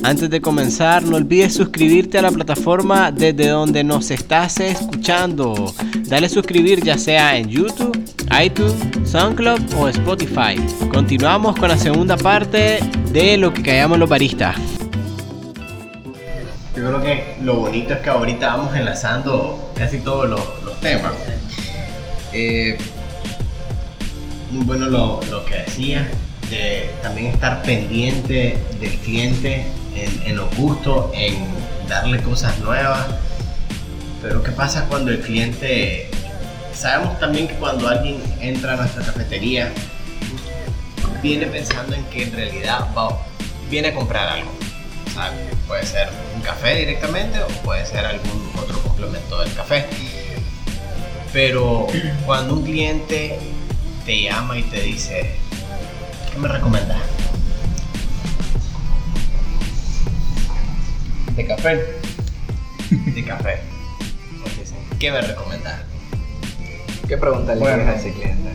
Antes de comenzar, no olvides suscribirte a la plataforma desde donde nos estás escuchando. Dale suscribir ya sea en YouTube, iTunes, SoundCloud o Spotify. Continuamos con la segunda parte de lo que callamos los baristas. Yo creo que lo bonito es que ahorita vamos enlazando casi todos los, temas. Eh, bueno lo, lo que decía, de también estar pendiente del cliente en, los gustos, en darle cosas nuevas. Pero ¿qué pasa cuando el cliente... Sabemos también que cuando alguien entra a nuestra cafetería, viene pensando en que en realidad viene a comprar algo. puede ser un café directamente o puede ser algún otro complemento del café. Pero cuando un cliente te llama y te dice, ¿qué me recomiendas? De café. De café. ¿Qué me recomiendas? ¿Qué pregunta le a ese cliente?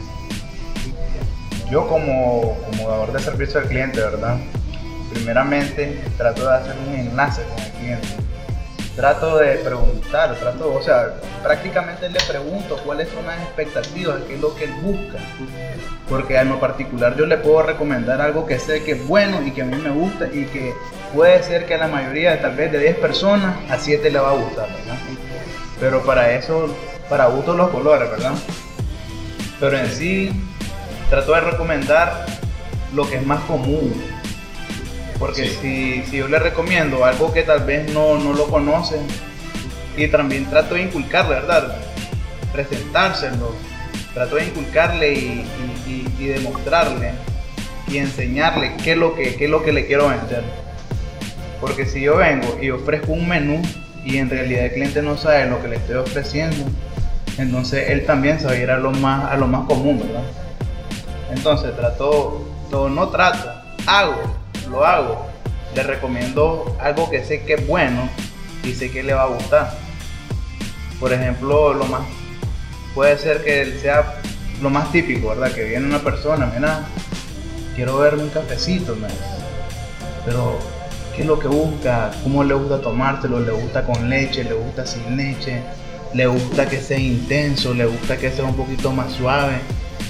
Yo como, como dador de servicio al cliente, ¿verdad? Primeramente trato de hacer un enlace con el cliente trato de preguntar, trato, o sea, prácticamente le pregunto cuáles son las expectativas, qué es lo que él busca. Porque en lo particular yo le puedo recomendar algo que sé que es bueno y que a mí me gusta y que puede ser que a la mayoría, tal vez de 10 personas, a 7 le va a gustar, ¿verdad? Pero para eso, para gusto los colores, ¿verdad? Pero en sí, trato de recomendar lo que es más común, porque si, si, yo le recomiendo algo que tal vez no, no lo conocen, y también trato de inculcarle, ¿verdad? Presentárselo, trato de inculcarle y, y, demostrarle y enseñarle qué es, lo que, qué es lo que le quiero vender. Porque si yo vengo y ofrezco un menú y en realidad el cliente no sabe lo que le estoy ofreciendo, entonces él también se va a ir a lo más, a lo más común, ¿verdad? Entonces trato, todo no trato, hago lo hago. Le recomiendo algo que sé que es bueno y sé que le va a gustar. Por ejemplo, lo más puede ser que sea lo más típico, ¿verdad? Que viene una persona, mira, quiero verme un cafecito, pero ¿qué es lo que busca? ¿Cómo le gusta tomárselo? ¿Le gusta con leche? ¿Le gusta sin leche? ¿Le gusta que sea intenso? ¿Le gusta que sea un poquito más suave?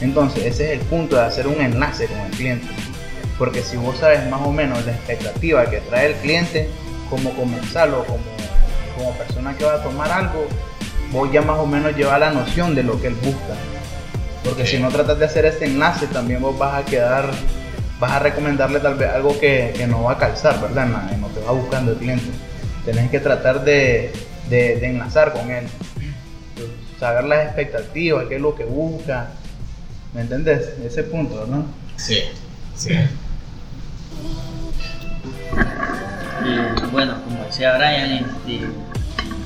Entonces, ese es el punto de hacer un enlace con el cliente. Porque si vos sabes más o menos la expectativa que trae el cliente, como comenzarlo, como, como persona que va a tomar algo, vos ya más o menos llevas la noción de lo que él busca. Porque si no tratas de hacer ese enlace, también vos vas a quedar, vas a recomendarle tal vez algo que, no va a calzar, ¿verdad? No, te va buscando el cliente. Tenés que tratar de, de, de enlazar con él. Saber las expectativas, qué es lo que busca. ¿Me entendés? Ese punto, ¿no? Sí, sí. bueno, como decía Brian, este,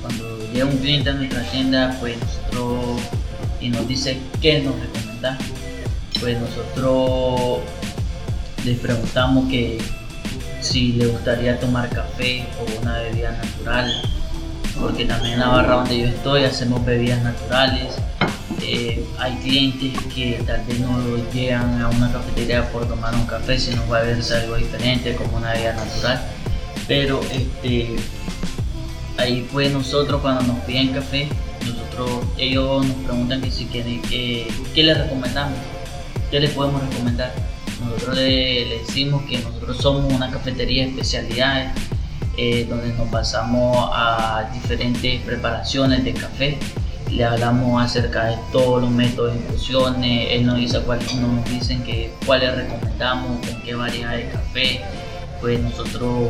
cuando llega un cliente a nuestra tienda, pues nosotros y nos dice qué nos recomienda, pues nosotros les preguntamos que si le gustaría tomar café o una bebida natural, porque también en la barra donde yo estoy hacemos bebidas naturales. Eh, hay clientes que tal vez no llegan a una cafetería por tomar un café, sino va a verse algo diferente como una bebida natural pero este, ahí pues nosotros cuando nos piden café, nosotros, ellos nos preguntan que si quieren, que, ¿qué les recomendamos? ¿Qué les podemos recomendar? Nosotros le, decimos que nosotros somos una cafetería de especialidades, eh, donde nos basamos a diferentes preparaciones de café. Le hablamos acerca de todos los métodos de infusiones, él nos dice cuál, nos dicen que cuáles recomendamos, con qué variedad de café, pues nosotros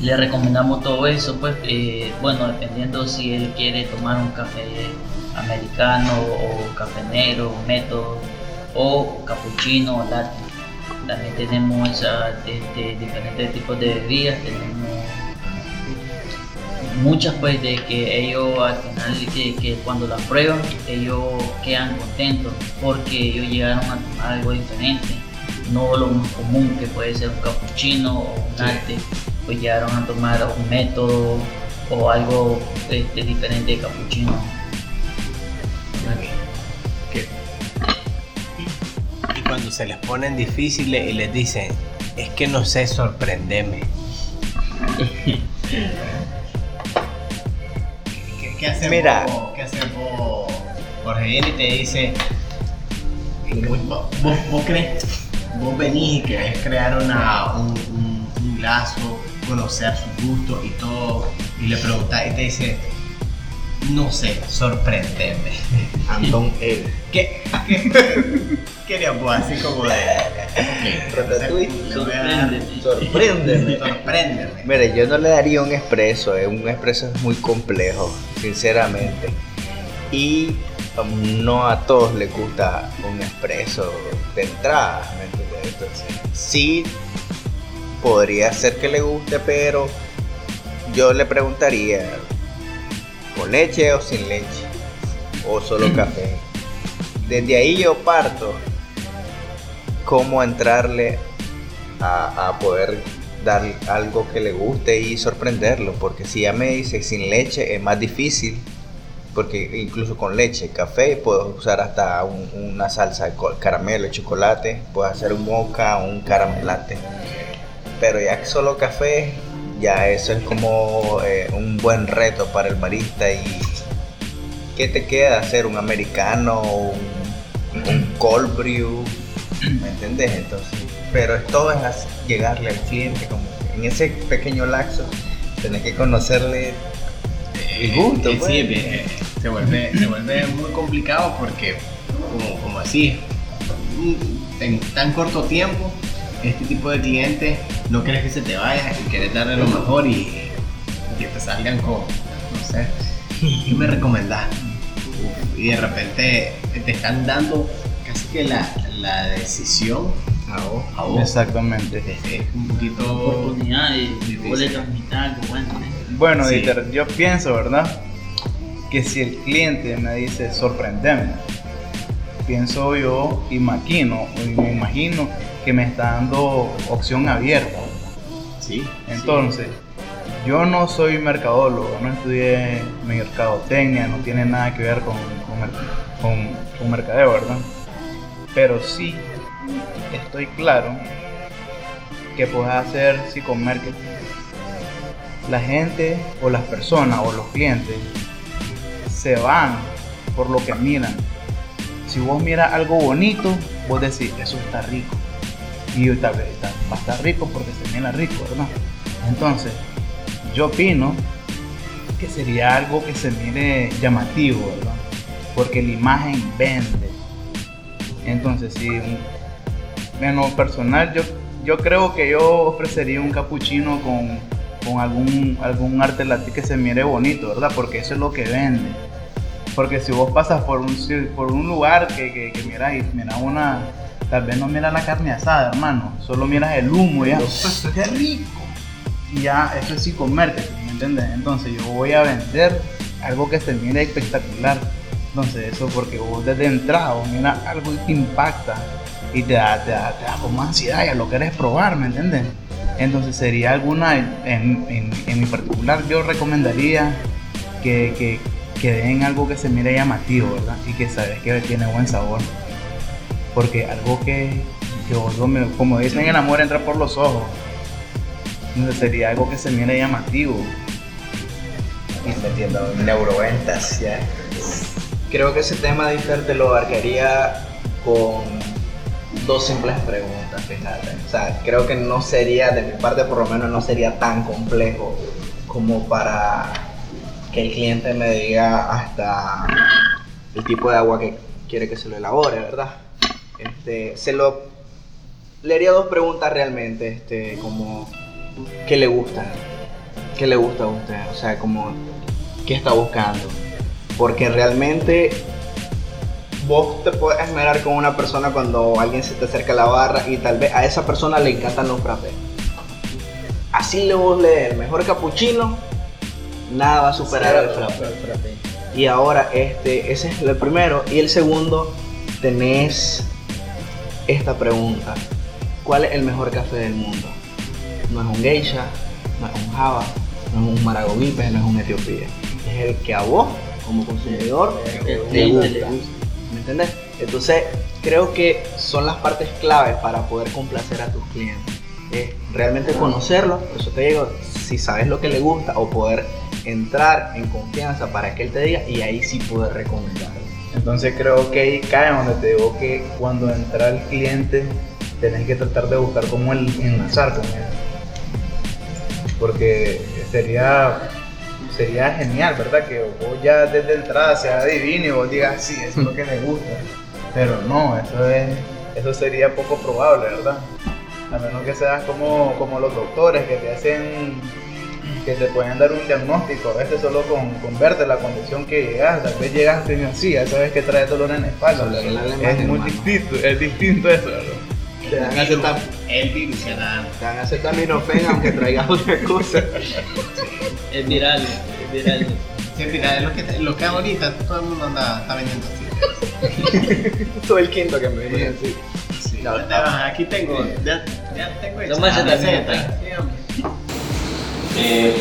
le recomendamos todo eso, pues eh, bueno, dependiendo si él quiere tomar un café americano o café negro, método o capuchino o latte. También tenemos esa, de, diferentes tipos de bebidas, tenemos muchas pues de que ellos al final que, que, cuando la prueban ellos quedan contentos porque ellos llegaron a tomar algo diferente, no lo más común que puede ser un capuchino o un latte pues llegaron a tomar un método o algo este, diferente de capuchino. Se les ponen difíciles y les dicen, es que no sé, sorprendeme. ¿Qué, qué hace Mira. vos? ¿Qué hace vos? Jorge viene y te dice, vos, vos, vos crees, vos venís y querés crear una, un, un- un lazo, conocer sus gustos y todo, y le preguntás y te dice, no sé, sorprendeme. Anton L. ¿Qué, qué querías vos así como de... Ratatouille. Sorpréndeme. Sorpréndeme. Mire, yo no le daría un expreso, eh, un expreso es muy complejo, sinceramente. Y um, no a todos les gusta un expreso de entrada, ¿me entiendes? Entonces, sí, podría ser que le guste, pero yo le preguntaría, ¿con leche o sin leche? ¿O solo café? Desde ahí yo parto cómo entrarle a, poder dar algo que le guste y sorprenderlo, porque si ya me dice sin leche es más difícil, porque incluso con leche, café, puedo usar hasta un- una salsa de caramelo, chocolate, puedo hacer un mocha o un caramelate, pero ya solo café, ya eso es como eh, un buen reto para el barista y ¿qué te queda hacer? ¿Un americano? ¿Un, un cold brew? ¿Me entendés? Entonces, pero todo es llegarle al cliente, como que en ese pequeño laxo, tenés que conocerle el gusto. Eh, pues. sí, eh, se, vuelve, se vuelve muy complicado porque, como, como así, en tan corto tiempo, este tipo de clientes no quieres que se te vaya y quieres darle lo mejor y que te salgan con, no sé, ¿qué me recomendás? Uf, y de repente te están dando casi que la, la decisión Ah, vos. a vos. Exactamente. Es, es un poquito... oportunidad de Difícil. poder transmitir algo bueno. Bueno, Sí. Dieter, yo pienso, ¿verdad? Que si el cliente me dice sorprendeme, pienso yo, imagino, y me imagino que me está dando opción abierta. Sí, Entonces, yo no soy mercadólogo, no estudié mercadotecnia, no tiene nada que ver con, con, con- con mercadeo, ¿verdad? Pero sí estoy claro que puedes hacer psicomarketing. La gente o las personas o los clientes se van por lo que miran. Si vos miras algo bonito, vos decís, eso está rico. Y vez está- va a estar rico porque se mira rico, ¿verdad? Entonces, yo opino que sería algo que se mire llamativo, ¿verdad? Porque la imagen vende. Entonces, si un- en lo personal, yo, yo creo que yo ofrecería un capuchino con, con algún, algún arte latino que se mire bonito, ¿verdad? Porque eso es lo que vende. Porque si vos pasas por un, por un lugar que, que, que miras y miras una, tal vez no miras la carne asada, hermano, solo miras el humo y ya, ¡qué rico! Y ya, eso es psicomarketing, ¿me entiendes? Entonces yo voy a vender algo que se mire espectacular. Entonces eso porque vos desde entrada vos miras algo y te impacta y te da, te da, te da como ansiedad, ya lo querés probar, ¿me entiendes? Entonces sería alguna, en, en, en mi particular yo recomendaría que, que, que den algo que se mire llamativo, ¿verdad? Y que sabes que tiene buen sabor. Porque algo que, que vos como dicen, el amor entra por los ojos. Entonces sería algo que se mire llamativo. y metiendo neuroventas ya. Creo que ese tema Dieter, te lo abarcaría con dos simples preguntas, fíjate. O sea, creo que no sería, de mi parte por lo menos, no sería tan complejo como para que el cliente me diga hasta el tipo de agua que quiere que se lo elabore, ¿verdad? Este, se lo le haría dos preguntas realmente, este, como ¿qué le gusta? ¿Qué le gusta a usted? O sea, como ¿qué está buscando? Porque realmente vos te puedes esmerar con una persona cuando alguien se te acerca a la barra y tal vez a esa persona le encantan los frappés. Así le vos le el mejor capuchino, nada va a superar al frappé. Y ahora, este, ese es el primero. Y el segundo, tenés esta pregunta. ¿Cuál es el mejor café del mundo? No es un geisha, no es un java, no es un maragogipe, no es un etiopía. Es el que a vos, como consumidor, Que te te gusta. ¿Me entendés? Entonces, creo que son las partes claves para poder complacer a tus clientes. es realmente conocerlo, por eso te digo, si sabes lo que le gusta o poder entrar en confianza para que él te diga y ahí sí poder recomendarlo. Entonces creo que ahí cae donde te digo que cuando entra el cliente tenés que tratar de buscar cómo el, enlazar con él. Porque sería sería genial, ¿verdad? Que vos ya desde entrada sea adivine y vos digas, sí, eso es lo que le gusta. Pero no, eso es eso sería poco probable, ¿verdad? A menos que seas como, como los doctores que te hacen que te pueden dar un diagnóstico, a veces solo con, con verte la condición que llegas, tal vez llegas así, ya sabes que trae dolor en la espalda, es muy distinto, es distinto eso, ¿verdad? Te dan acetam El virus te dan acetaminofén aunque traigas otra cosa. Es viral, es viral. Sí, mira, es lo que, lo que ahorita todo el mundo anda, está vendiendo así. Todo el quinto que me venía así. Sí, No, aquí tengo, ya, ya tengo hecha también, receta. Sí. Eh,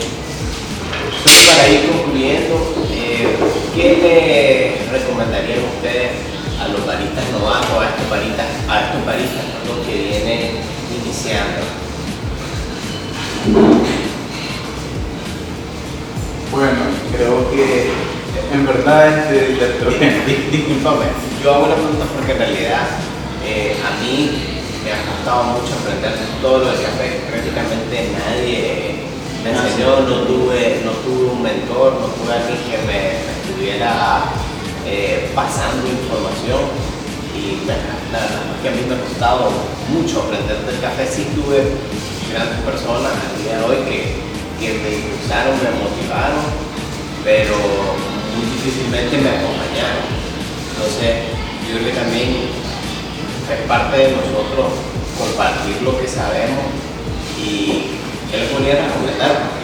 solo para ir concluyendo, eh, ¿qué le recomendarían ustedes los baristas novatos, a estos baristas, a estos baristas perdón, que vienen iniciando? Bueno, creo que en verdad este, Dis- dis- Disculpame, yo hago una pregunta porque en realidad eh, a mí me ha costado mucho aprender todo lo del café. Prácticamente nadie me enseñó, no tuve, no tuve un mentor, no tuve alguien que me, me estuviera eh, pasando información. Y la verdad es que a mí me ha costado mucho aprender del café. Sí tuve grandes personas al día de hoy que, que me impulsaron, me motivaron, pero muy difícilmente me acompañaron. Entonces, yo creo que también es parte de nosotros compartir lo que sabemos y yo les podría recomendar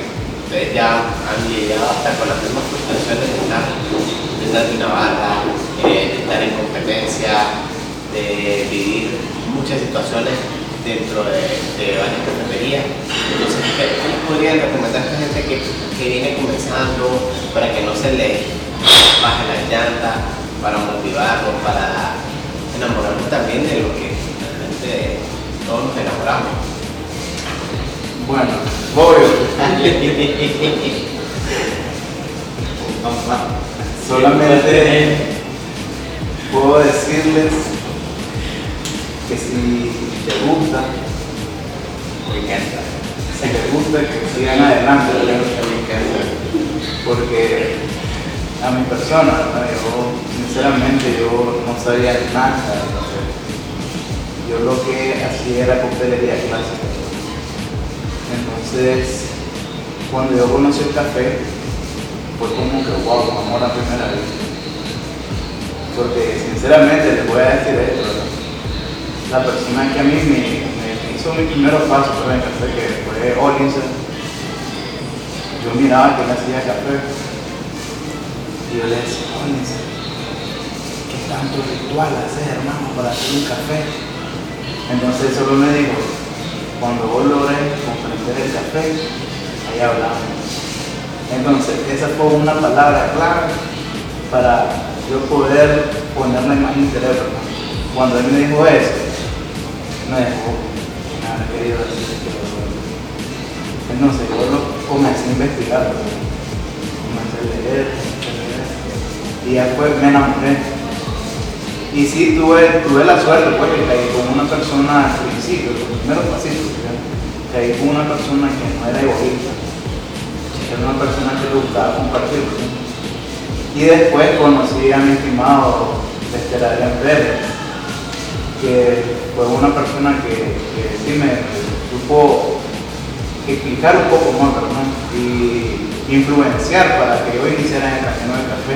ustedes ya han llegado hasta con las mismas frustraciones de estar, de en Navarra, eh, de estar en competencia, de vivir muchas situaciones dentro de, de varias cafeterías. Entonces, ¿qué les podrían recomendar a gente que, que viene comenzando para que no se le baje la llanta, para motivarlos, para enamorarnos también de lo que realmente todos nos enamoramos? Bueno, obvio. Solamente puedo decirles que si te gusta, Me encanta. si les gusta, que sigan adelante. Me encanta. porque a mi persona, yo sinceramente yo no sabía nada. Yo lo que hacía era coctelería clásica. Entonces, cuando yo conocí el café, fue como que wow, amor a primera vista. Porque sinceramente les voy a decir esto, la persona que a mí me, hizo mi primer paso fue en el café, que fue Ollinson, yo miraba que él hacía café. Y yo le decía, Ollinson, ¿qué tanto ritual haces hermano para hacer un café? Entonces solo me dijo, cuando vos logres el café, ahí hablamos. Entonces, esa fue una palabra clave para yo poder mi cerebro. ¿no? Cuando él me dijo eso, me dejó nada querido decir. Entonces, yo lo comencé a investigar, comencé a leer, y después me enamoré. Y sí, tuve, tuve la suerte, pues, que caí con una persona al principio, los primeros pasitos, ¿ya? Caí con una persona que no era egoísta, era una persona que le gustaba compartir. Y después conocí a mi estimado Lester Pérez, que fue una persona que, sí me supo explicar un poco más, ¿verdad? Y influenciar para que yo iniciara en el camino del café.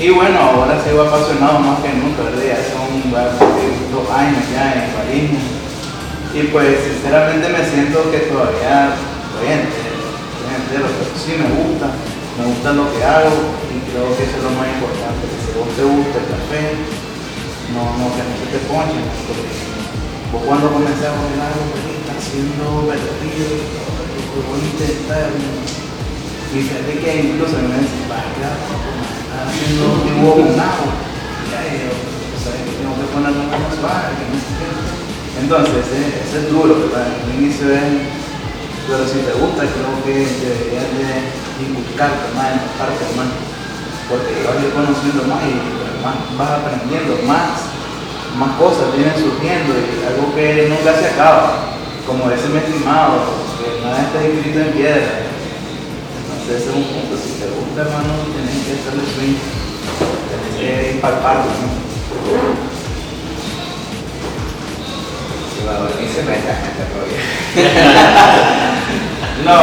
Y bueno, ahora sigo apasionado más que nunca, ¿verdad? Ya son dos años ya en Barismo. Y pues sinceramente me siento que todavía estoy entero, pero sí me gusta, me gusta lo que hago y creo que eso es lo más importante, que si vos te gusta el café, no, no, que no se te ponche, porque vos cuando comencé a poner algo, está haciendo vertido, que voy a intentar, y fíjate que incluso me dicen, va a quedar estás haciendo dibujo con agua, y ahí yo, sabes que tengo que ponerlo más suave, que no sé qué. Entonces, ese, es duro, ¿verdad? El inicio es, pero si te gusta, creo que deberías de más en la parte, más, porque vas conociendo más y más vas aprendiendo más, más cosas vienen surgiendo y algo que nunca se acaba, como ese mi estimado, que nada está escrito en piedra. Entonces ese es un punto, si te gusta hermano, tienes que hacerle swing, tienes que impactarlo, ¿no? Y se meta gente No,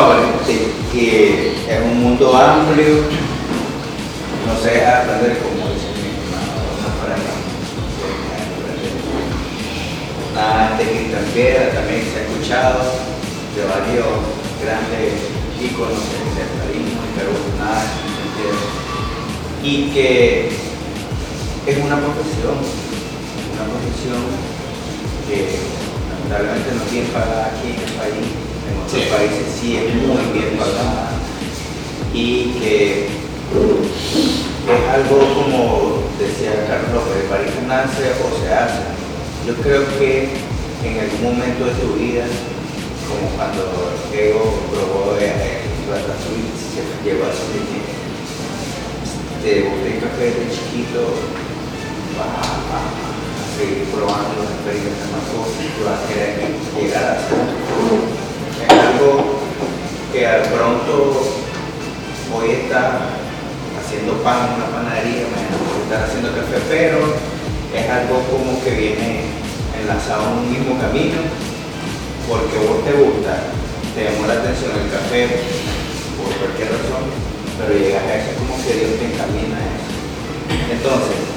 que es un mundo amplio, no sé, aprender como dice mi hermano, no para Nada de Cristian Piedra también se ha escuchado de varios grandes íconos del en Perú, nada Y que es una profesión, una profesión que lamentablemente no bien pagada aquí en el país, en otros países sí es muy bien pagada y que es algo como decía Carlos, de París nace o se hace. Yo creo que en algún momento de tu vida, como cuando Ego probó de Ratatouille, se llegó a su de café de chiquito, va, seguir probando las experiencias más cosas y vas a querer llegar a. Es algo que al pronto hoy está haciendo pan en una panadería, mañana puede estar haciendo café, pero es algo como que viene enlazado en un mismo camino, porque vos te gusta, te llamó la atención el café por cualquier razón, pero llegas a eso como que Dios te encamina a eso. Entonces,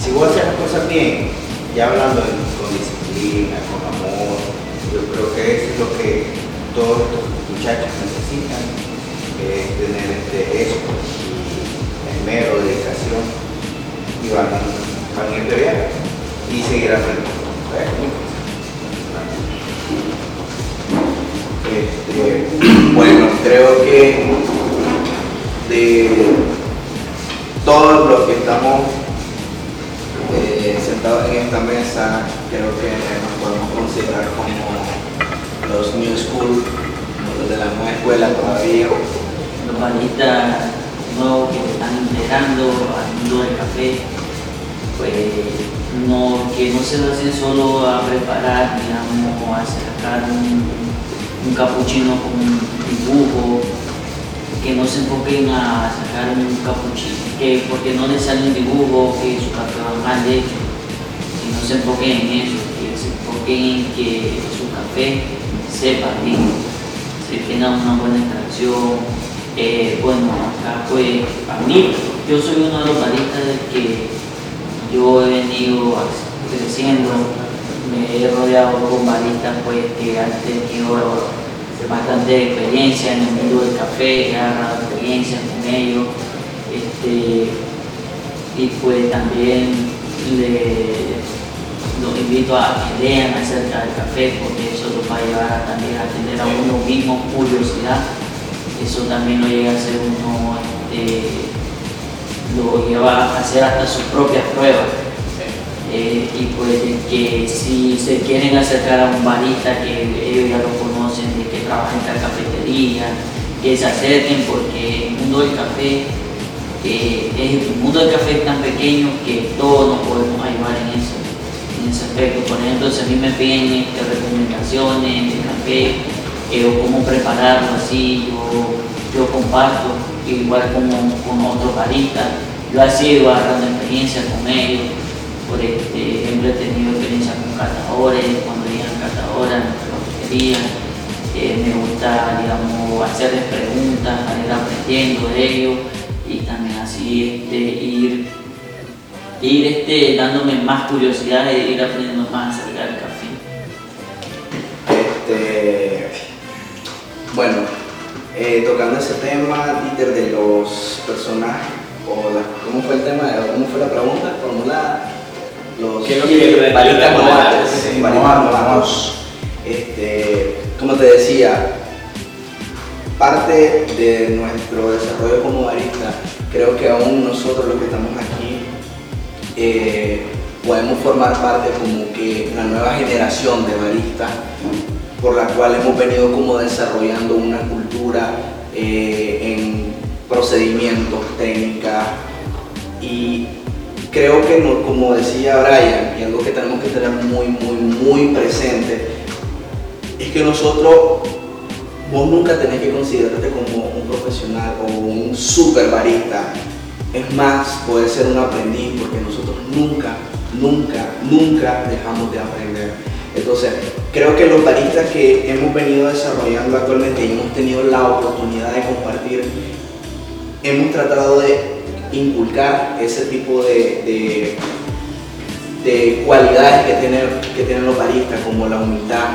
si vos haces las cosas bien, ya hablando con disciplina, con amor, yo creo que eso es lo que todos estos muchachos necesitan, es tener este eso, y esmero, dedicación, y van, van a ir de viaje y seguir aprendiendo. Este, bueno, creo que de todos los que estamos eh, en esta mesa, creo que nos podemos considerar como los New School, los de la nueva escuela todavía. Los baristas nuevos que están integrando al mundo del café, pues no, que no se lo hacen solo a preparar, digamos, a sacar un, un capuchino con un dibujo, que no se enfoquen a sacar un capuchino, que porque no les sale un dibujo, que su café va mal hecho, no se enfoquen en eso, que se enfoquen en que su café sepa bien, se tenga una buena extracción. Eh, bueno, acá pues, a mí, yo soy uno de los baristas que yo he venido creciendo, me he rodeado con baristas pues que han tenido bastante experiencia en el mundo del café, he agarrado experiencia con ellos. Este, y pues también los invito a que lean acerca del café porque eso los va a llevar también a tener a uno mismo curiosidad. Eso también lo llega a hacer uno, este, lo lleva a hacer hasta sus propias pruebas. Eh, y pues que si se quieren acercar a un barista que ellos ya lo conocen, de que trabaja en la cafetería, que se acerquen porque el mundo del café eh, es, el mundo del café es tan pequeño que todos nos podemos ayudar en eso, ese aspecto. Por ejemplo, si a mí me piden este, recomendaciones de café eh, o cómo prepararlo así, yo, yo comparto, igual como con otros baristas, yo así ido agarrando experiencia con ellos por ejemplo, he tenido experiencia con catadores, cuando llegan catadores a nuestra cafetería. Eh, me gusta, digamos, hacerles preguntas, ir aprendiendo de ellos y también así este, ir, ir este, dándome más curiosidad e ir aprendiendo más acerca del café. Este, bueno, eh, tocando ese tema, Dieter, de los personajes, o ¿cómo fue el tema? ¿Cómo fue la pregunta formulada? los que Este, como te decía, parte de nuestro desarrollo como barista, creo que aún nosotros los que estamos aquí, eh, podemos formar parte como que la nueva generación de baristas por la cual hemos venido como desarrollando una cultura eh, en procedimientos, técnicas. Y creo que como decía Brian y algo que tenemos que tener muy muy muy presente es que nosotros vos nunca tenés que considerarte como un profesional o un super barista es más, poder ser un aprendiz porque nosotros nunca, nunca, nunca dejamos de aprender. Entonces, creo que los baristas que hemos venido desarrollando actualmente y hemos tenido la oportunidad de compartir, hemos tratado de inculcar ese tipo de, de, cualidades que tienen, que tienen los baristas, como la humildad,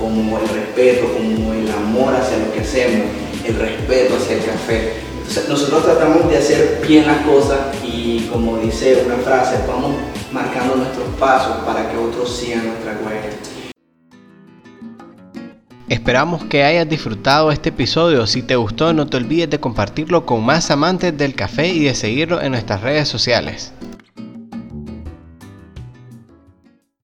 como el respeto, como el amor hacia lo que hacemos, el respeto hacia el café nosotros tratamos de hacer bien las cosas y como dice una frase, vamos marcando nuestros pasos para que otros sigan nuestra huella. Esperamos que hayas disfrutado este episodio. Si te gustó, no te olvides de compartirlo con más amantes del café y de seguirlo en nuestras redes sociales.